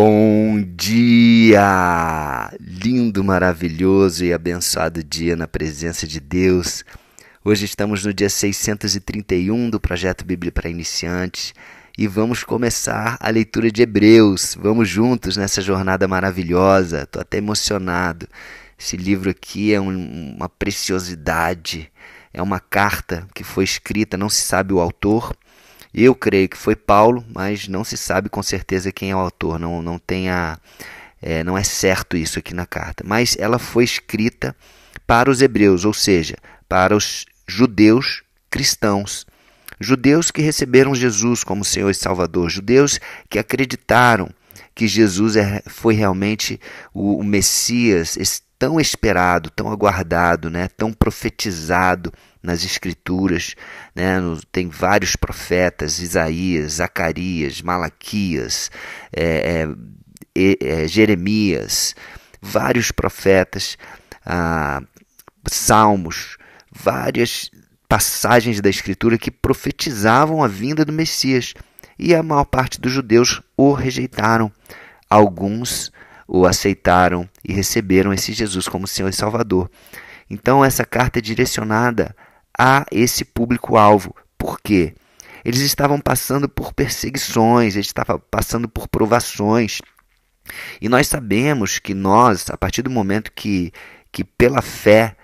Bom dia! Lindo, maravilhoso e abençoado dia na presença de Deus. Hoje estamos no dia 631 do projeto Bíblia para Iniciantes e vamos começar a leitura de Hebreus. Vamos juntos nessa jornada maravilhosa. Estou até emocionado. Esse livro aqui é um, uma preciosidade. É uma carta que foi escrita, não se sabe o autor eu creio que foi Paulo, mas não se sabe com certeza quem é o autor, não, não, tem a, é, não é certo isso aqui na carta. Mas ela foi escrita para os hebreus, ou seja, para os judeus cristãos. Judeus que receberam Jesus como Senhor e Salvador, judeus que acreditaram que Jesus é, foi realmente o, o Messias tão esperado, tão aguardado, né, tão profetizado nas Escrituras. Né? Tem vários profetas: Isaías, Zacarias, Malaquias, é, é, é, Jeremias, vários profetas, ah, salmos, várias passagens da Escritura que profetizavam a vinda do Messias. E a maior parte dos judeus o rejeitaram. Alguns o aceitaram e receberam esse Jesus como Senhor e Salvador. Então, essa carta é direcionada a esse público-alvo. Por quê? Eles estavam passando por perseguições, eles estavam passando por provações. E nós sabemos que nós, a partir do momento que, que pela fé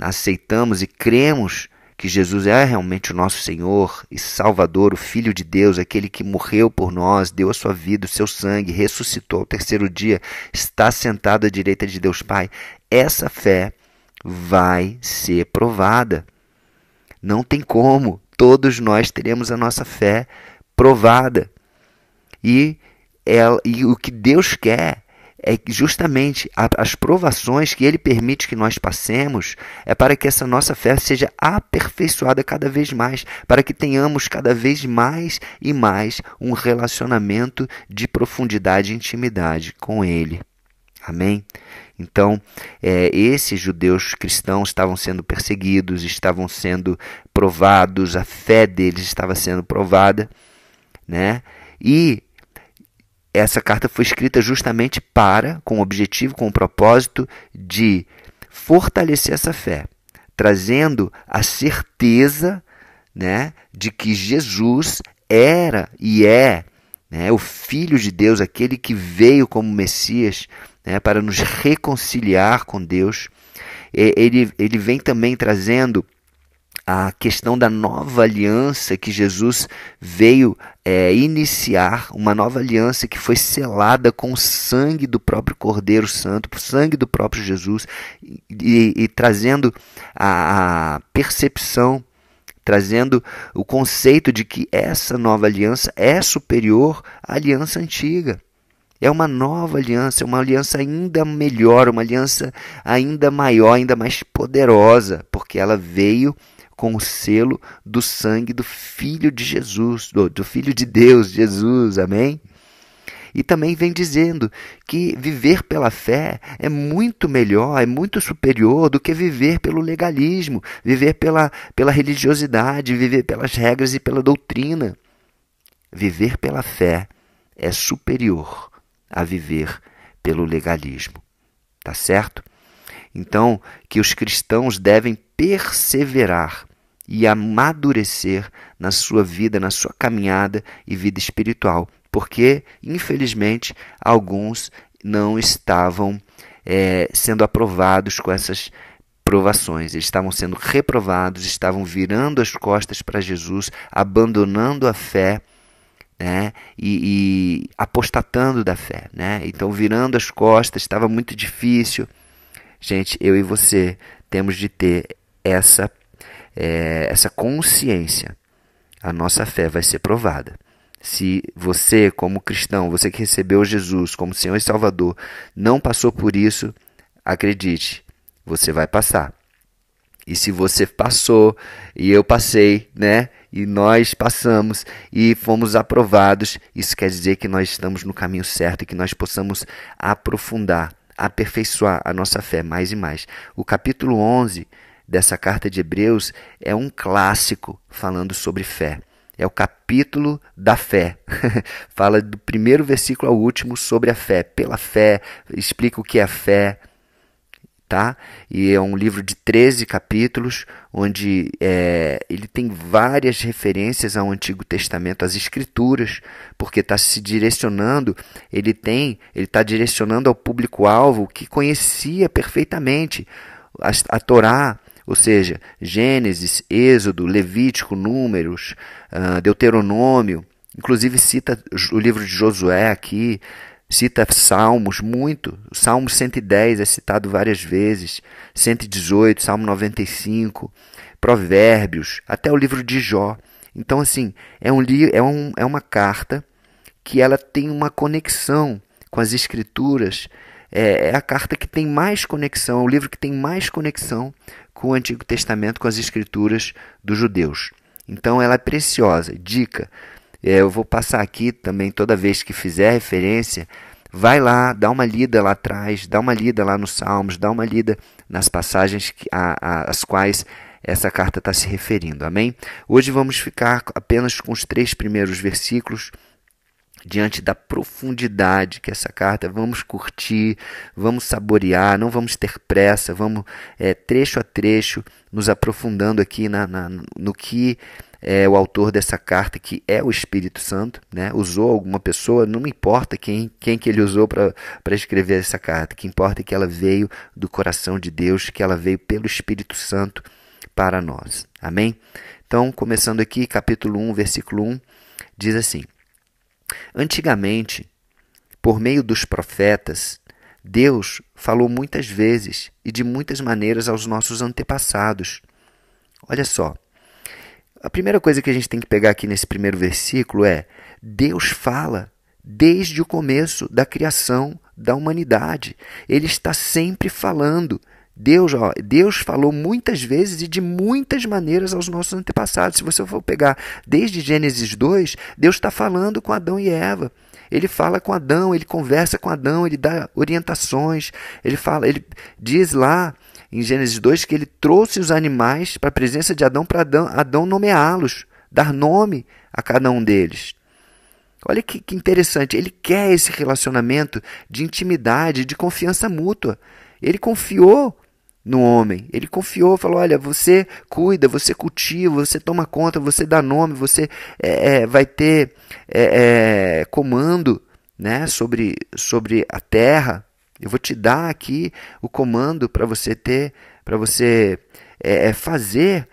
aceitamos e cremos que Jesus é realmente o nosso Senhor e Salvador, o Filho de Deus, aquele que morreu por nós, deu a sua vida, o seu sangue, ressuscitou ao terceiro dia, está sentado à direita de Deus Pai, essa fé vai ser provada. Não tem como. Todos nós teremos a nossa fé provada. E, ela, e o que Deus quer é justamente as provações que Ele permite que nós passemos é para que essa nossa fé seja aperfeiçoada cada vez mais, para que tenhamos cada vez mais e mais um relacionamento de profundidade e intimidade com Ele. Amém? Então, é, esses judeus cristãos estavam sendo perseguidos, estavam sendo provados, a fé deles estava sendo provada, né? E essa carta foi escrita justamente para, com o objetivo, com o propósito de fortalecer essa fé, trazendo a certeza né, de que Jesus era e é né, o Filho de Deus, aquele que veio como Messias né, para nos reconciliar com Deus. Ele, ele vem também trazendo a questão da nova aliança que Jesus veio é, iniciar, uma nova aliança que foi selada com o sangue do próprio Cordeiro Santo, o sangue do próprio Jesus, e, e, trazendo a, a percepção trazendo o conceito de que essa nova aliança é superior à aliança antiga. É uma nova aliança, uma aliança ainda melhor, uma aliança ainda maior, ainda mais poderosa, porque ela veio com o selo do sangue do Filho de Jesus, do, do Filho de Deus, Jesus, amém? E também vem dizendo que viver pela fé é muito melhor, é muito superior do que viver pelo legalismo, viver pela, pela religiosidade, viver pelas regras e pela doutrina. Viver pela fé é superior a viver pelo legalismo. Tá certo? Então, que os cristãos devem perseverar e amadurecer na sua vida, na sua caminhada e vida espiritual, porque, infelizmente, alguns não estavam é, sendo aprovados com essas provações, eles estavam sendo reprovados, estavam virando as costas para Jesus, abandonando a fé. Né? E, e, apostatando da fé, né? Então virando as costas, estava muito difícil. Gente, eu e você temos de ter essa é, essa consciência. A nossa fé vai ser provada. Se você, como cristão, você que recebeu Jesus como Senhor e Salvador, não passou por isso, acredite, você vai passar. E se você passou e eu passei, né? E nós passamos e fomos aprovados, isso quer dizer que nós estamos no caminho certo e que nós possamos aprofundar, aperfeiçoar a nossa fé mais e mais. O capítulo 11 dessa carta de Hebreus é um clássico falando sobre fé. É o capítulo da fé. Fala do primeiro versículo ao último sobre a fé. Pela fé, explica o que é a fé, tá? E é um livro de 13 capítulos, onde é, ele tem várias referências ao Antigo Testamento, às Escrituras, porque está se direcionando, ele tem, ele está direcionando ao público-alvo que conhecia perfeitamente a, a Torá, ou seja, Gênesis, Êxodo, Levítico, Números, uh, Deuteronômio, inclusive cita o livro de Josué aqui, cita Salmos muito, Salmo 110 é citado várias vezes, 118, Salmo 95, Provérbios, até o livro de Jó. Então, assim, é, um, é, um, é uma carta que ela tem uma conexão com as Escrituras é, é, a carta que tem mais conexão, é o livro que tem mais conexão com o Antigo Testamento, com as Escrituras dos judeus. Então ela é preciosa. Dica: eu vou passar aqui também toda vez que fizer referência. Vai lá, dá uma lida lá atrás, dá uma lida lá nos Salmos, dá uma lida nas passagens às quais essa carta está se referindo. Amém? Hoje vamos ficar apenas com os três primeiros versículos diante da profundidade que essa carta, vamos curtir, vamos saborear, não vamos ter pressa, vamos é, trecho a trecho nos aprofundando aqui na, na no que é, o autor dessa carta, que é o Espírito Santo, né, usou alguma pessoa, não me importa quem, quem que ele usou para escrever essa carta, o que importa é que ela veio do coração de Deus, que ela veio pelo Espírito Santo para nós. Amém? Então, começando aqui, capítulo 1, versículo 1, diz assim: Antigamente, por meio dos profetas, Deus falou muitas vezes e de muitas maneiras aos nossos antepassados. Olha só. A primeira coisa que a gente tem que pegar aqui nesse primeiro versículo é: Deus fala desde o começo da criação da humanidade. Ele está sempre falando. Deus, ó, Deus falou muitas vezes e de muitas maneiras aos nossos antepassados. Se você for pegar desde Gênesis 2, Deus está falando com Adão e Eva. Ele fala com Adão, ele conversa com Adão, ele dá orientações, ele fala, ele diz lá em Gênesis 2 que ele trouxe os animais para a presença de Adão para Adão, Adão nomeá-los, dar nome a cada um deles. Olha que, que interessante, ele quer esse relacionamento de intimidade, de confiança mútua. Ele confiou no homem. Ele confiou, falou: olha, você cuida, você cultiva, você toma conta, você dá nome, você é, é, vai ter é, é, comando né, sobre, sobre a terra. Eu vou te dar aqui o comando para você ter, para você é, é, fazer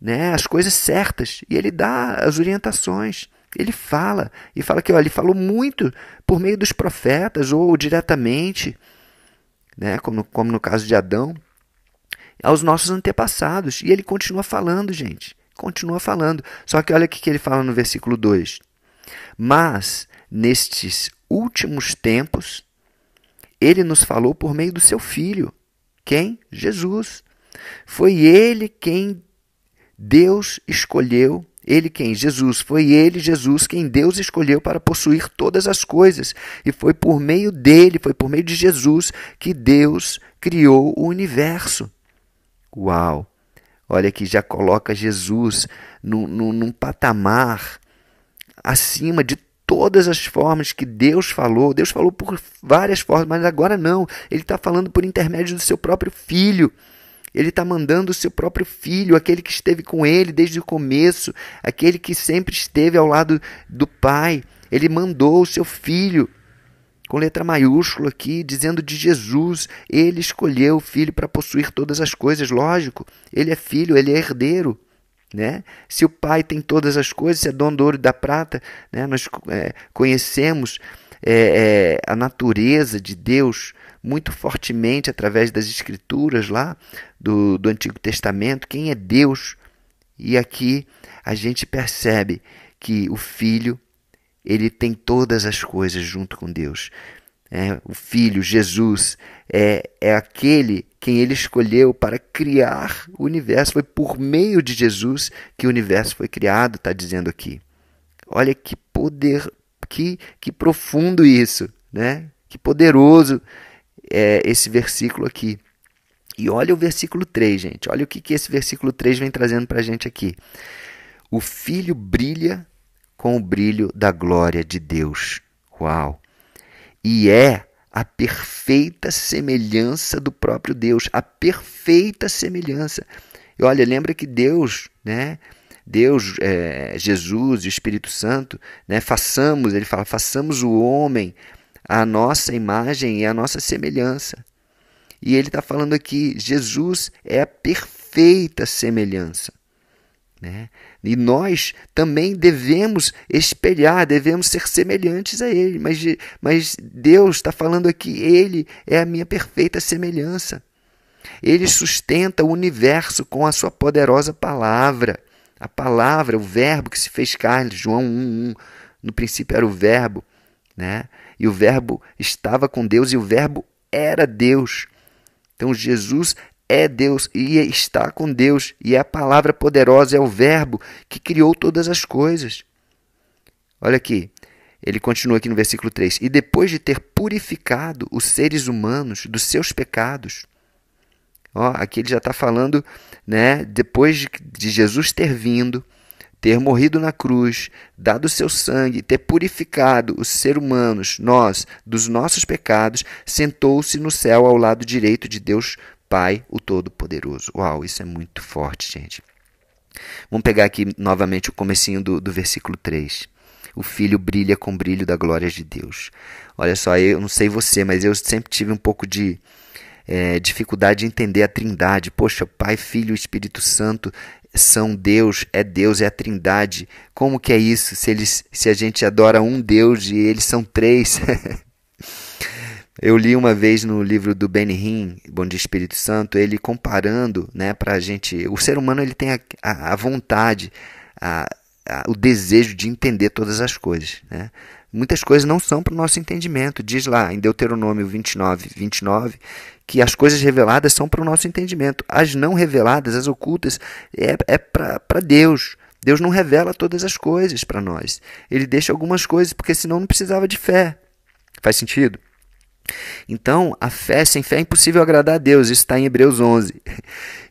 né, as coisas certas. E ele dá as orientações. Ele fala, e fala que olha, ele falou muito por meio dos profetas ou diretamente, né, como, como no caso de Adão aos nossos antepassados. E ele continua falando, gente. Continua falando. Só que olha o que ele fala no versículo 2. Mas, nestes últimos tempos, ele nos falou por meio do seu filho. Quem? Jesus. Foi ele quem Deus escolheu ele quem? Jesus. Foi ele, Jesus, quem Deus escolheu para possuir todas as coisas. E foi por meio dele, foi por meio de Jesus, que Deus criou o universo. Uau! Olha que já coloca Jesus num, num, num patamar acima de todas as formas que Deus falou. Deus falou por várias formas, mas agora não. Ele está falando por intermédio do seu próprio filho. Ele está mandando o seu próprio filho, aquele que esteve com ele desde o começo, aquele que sempre esteve ao lado do Pai. Ele mandou o seu filho com letra maiúscula aqui, dizendo de Jesus. Ele escolheu o filho para possuir todas as coisas, lógico. Ele é filho, ele é herdeiro. Né? Se o pai tem todas as coisas, se é dono do ouro e da prata, né? nós é, conhecemos é, é, a natureza de Deus muito fortemente através das escrituras lá do, do Antigo Testamento, quem é Deus. E aqui a gente percebe que o Filho ele tem todas as coisas junto com Deus. É, o Filho, Jesus, é, é aquele quem ele escolheu para criar o universo. Foi por meio de Jesus que o universo foi criado, está dizendo aqui. Olha que poder, que, que profundo isso, né? Que poderoso é esse versículo aqui. E olha o versículo 3, gente. Olha o que, que esse versículo 3 vem trazendo para a gente aqui. o Filho brilha com o brilho da glória de Deus. Uau! E é a perfeita semelhança do próprio Deus, a perfeita semelhança. E olha, lembra que Deus, né? Deus, é, Jesus e Espírito Santo, né? Façamos, ele fala, façamos o homem a nossa imagem e a nossa semelhança. E ele está falando aqui, Jesus é a perfeita semelhança. Né? E nós também devemos espelhar, devemos ser semelhantes a Ele. Mas, mas Deus está falando aqui, Ele é a minha perfeita semelhança. Ele sustenta o universo com a sua poderosa palavra. A palavra, o verbo que se fez carne, João 1:1. No princípio era o verbo, né? E o verbo estava com Deus e o verbo era Deus. Então Jesus é Deus e está com Deus, e é a palavra poderosa, é o Verbo que criou todas as coisas. Olha aqui, ele continua aqui no versículo 3: E depois de ter purificado os seres humanos dos seus pecados, ó, aqui ele já está falando, né, depois de, de Jesus ter vindo, ter morrido na cruz, dado o seu sangue, ter purificado os seres humanos, nós, dos nossos pecados, sentou-se no céu ao lado direito de Deus Pai, o Todo-Poderoso. Uau, isso é muito forte, gente. Vamos pegar aqui novamente o comecinho do, do versículo 3. O Filho brilha com o brilho da glória de Deus. Olha só, eu não sei você, mas eu sempre tive um pouco de é, dificuldade de entender a trindade. Poxa, Pai, Filho e Espírito Santo são Deus, é Deus, é a trindade. Como que é isso? Se, eles, se a gente adora um Deus e eles são três. Eu li uma vez no livro do Benny Hinn, Bom Dia Espírito Santo, ele comparando, né, para a gente, o ser humano ele tem a, a, a vontade, a, o desejo de entender todas as coisas, né? Muitas coisas não são para o nosso entendimento. Diz lá em Deuteronômio 29, 29, que as coisas reveladas são para o nosso entendimento. As não reveladas, as ocultas, é, é para Deus. Deus não revela todas as coisas para nós. Ele deixa algumas coisas, porque senão não precisava de fé. Faz sentido? Então, a fé sem fé é impossível agradar a Deus. Isso está em Hebreus 11.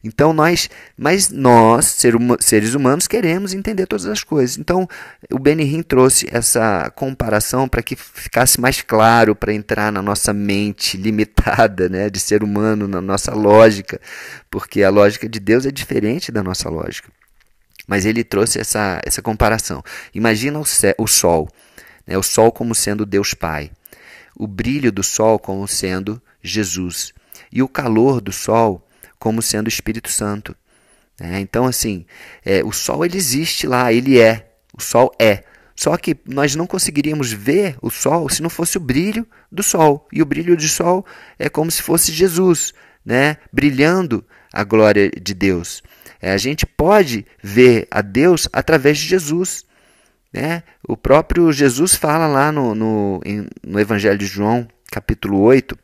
Então, nós, mas nós, seres humanos, queremos entender todas as coisas. Então, o Benihim trouxe essa comparação para que ficasse mais claro, para entrar na nossa mente limitada né, de ser humano, na nossa lógica, porque a lógica de Deus é diferente da nossa lógica. Mas ele trouxe essa, essa comparação. Imagina o, o Sol, né, o Sol como sendo Deus Pai o brilho do sol como sendo Jesus e o calor do sol como sendo o Espírito Santo. É, então, assim, é, o sol ele existe lá, ele é, o sol é. Só que nós não conseguiríamos ver o sol se não fosse o brilho do sol. E o brilho do sol é como se fosse Jesus, né? brilhando a glória de Deus. É, a gente pode ver a Deus através de Jesus. Né? O próprio Jesus fala lá no, no, no Evangelho de João, capítulo 8,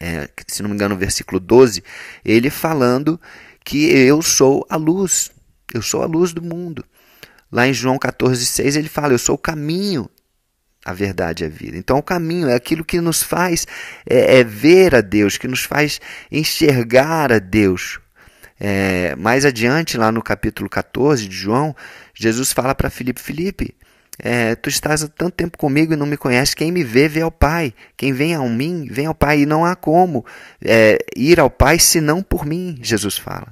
é, se não me engano, no versículo 12, ele falando que eu sou a luz, eu sou a luz do mundo. Lá em João 14, 6, ele fala: Eu sou o caminho, a verdade e a vida. Então, o caminho é aquilo que nos faz é, é ver a Deus, que nos faz enxergar a Deus. É, mais adiante, lá no capítulo 14 de João, Jesus fala para Filipe: Filipe, é, tu estás há tanto tempo comigo e não me conheces. Quem me vê, vê ao Pai. Quem vem a mim, vem ao Pai. E não há como é, ir ao Pai senão por mim, Jesus fala.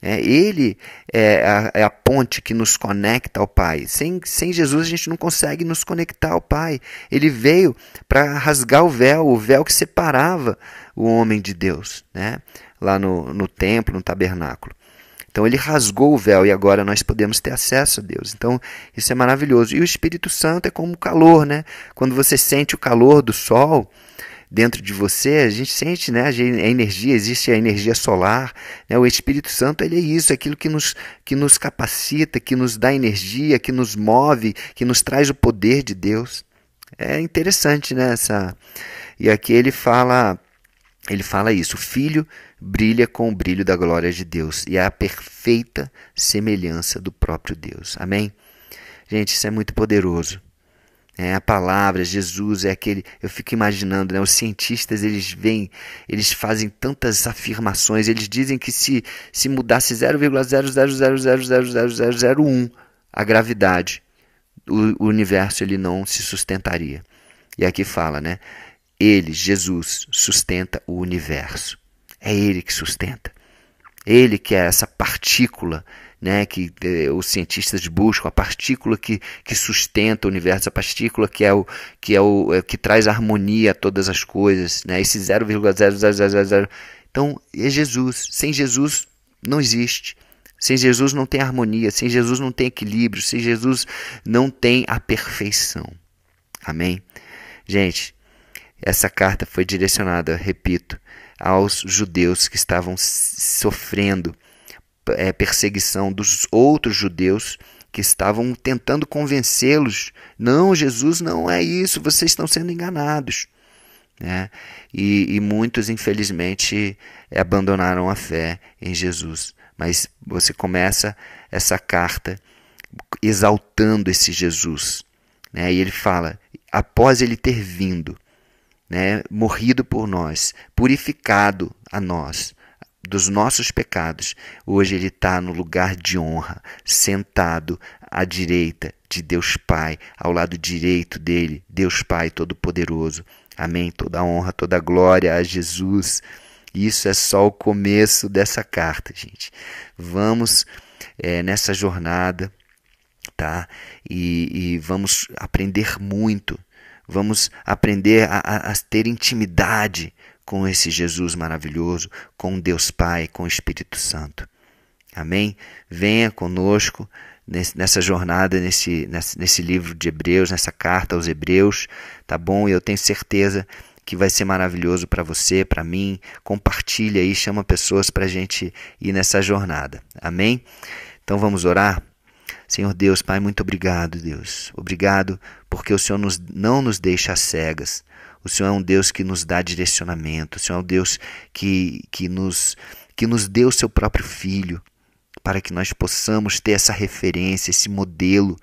É, ele é a, é a, ponte que nos conecta ao Pai. Sem, sem Jesus a gente não consegue nos conectar ao Pai. Ele veio para rasgar o véu, o véu que separava o homem de Deus, né? lá no, no templo, no tabernáculo. Então ele rasgou o véu e agora nós podemos ter acesso a Deus. Então isso é maravilhoso. E o Espírito Santo é como o calor, né? Quando você sente o calor do sol dentro de você, a gente sente, né? A energia, existe a energia solar. Né? O Espírito Santo ele é isso, é aquilo que nos, que nos capacita, que nos dá energia, que nos move, que nos traz o poder de Deus. É interessante, né? Essa... E aqui ele fala ele fala isso: o filho brilha com o brilho da glória de Deus e é a perfeita semelhança do próprio Deus. Amém? Gente, isso é muito poderoso. É, a palavra, Jesus é aquele. Eu fico imaginando, né? Os cientistas eles vêm, eles fazem tantas afirmações. Eles dizem que se, se mudasse 0,0000001 a gravidade, o, o universo ele não se sustentaria. E aqui fala, né? Ele, Jesus, sustenta o universo. É ele que sustenta. Ele que é essa partícula né, que eh, os cientistas buscam, a partícula que, que sustenta o universo, a partícula que é o que é o é, que traz harmonia a todas as coisas, né, esse 0,0000. Então, é Jesus. Sem Jesus não existe. Sem Jesus não tem harmonia, sem Jesus não tem equilíbrio, sem Jesus não tem a perfeição. Amém? Gente, essa carta foi direcionada, repito, aos judeus que estavam sofrendo é, perseguição dos outros judeus que estavam tentando convencê-los: não, Jesus não é isso, vocês estão sendo enganados. Né? E, e muitos, infelizmente, abandonaram a fé em Jesus. Mas você começa essa carta exaltando esse Jesus. Né? E ele fala: após ele ter vindo, né, morrido por nós, purificado a nós dos nossos pecados, hoje ele está no lugar de honra, sentado à direita de Deus Pai, ao lado direito dele, Deus Pai Todo-Poderoso. Amém. Toda honra, toda glória a Jesus. Isso é só o começo dessa carta, gente. Vamos é, nessa jornada, tá? E, e, vamos aprender muito. Vamos aprender a, a, a ter intimidade com esse Jesus maravilhoso, com Deus Pai, com o Espírito Santo. Amém? Venha conosco nessa jornada, nesse, nesse livro de Hebreus, nessa carta aos Hebreus, tá bom? E eu tenho certeza que vai ser maravilhoso para você, para mim. Compartilha aí, chama pessoas para a gente ir nessa jornada. Amém? Então vamos orar? Senhor Deus, Pai, muito obrigado, Deus. Obrigado porque o Senhor nos, não nos deixa cegas. O Senhor é um Deus que nos dá direcionamento. O Senhor é um Deus que, que, nos, que nos deu o seu próprio Filho para que nós possamos ter essa referência, esse modelo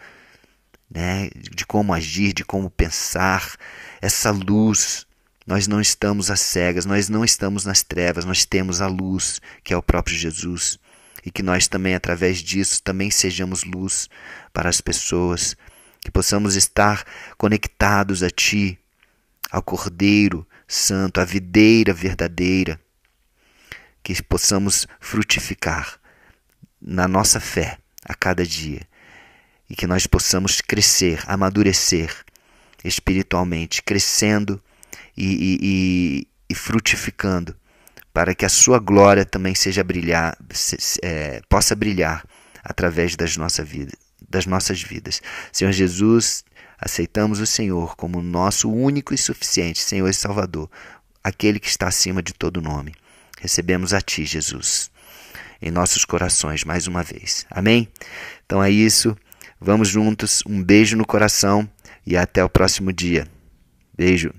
né, de como agir, de como pensar, essa luz nós não estamos às cegas, nós não estamos nas trevas, nós temos a luz, que é o próprio Jesus. E que nós também, através disso, também sejamos luz para as pessoas, que possamos estar conectados a Ti, ao Cordeiro Santo, à videira verdadeira, que possamos frutificar na nossa fé a cada dia e que nós possamos crescer, amadurecer espiritualmente, crescendo e, e, e frutificando, para que a sua glória também seja brilhar, é, possa brilhar através das, nossa vida, das nossas vidas. Senhor Jesus, aceitamos o Senhor como nosso único e suficiente Senhor e Salvador, aquele que está acima de todo nome. Recebemos a Ti, Jesus, em nossos corações mais uma vez. Amém? Então é isso. Vamos juntos. Um beijo no coração e até o próximo dia. Beijo.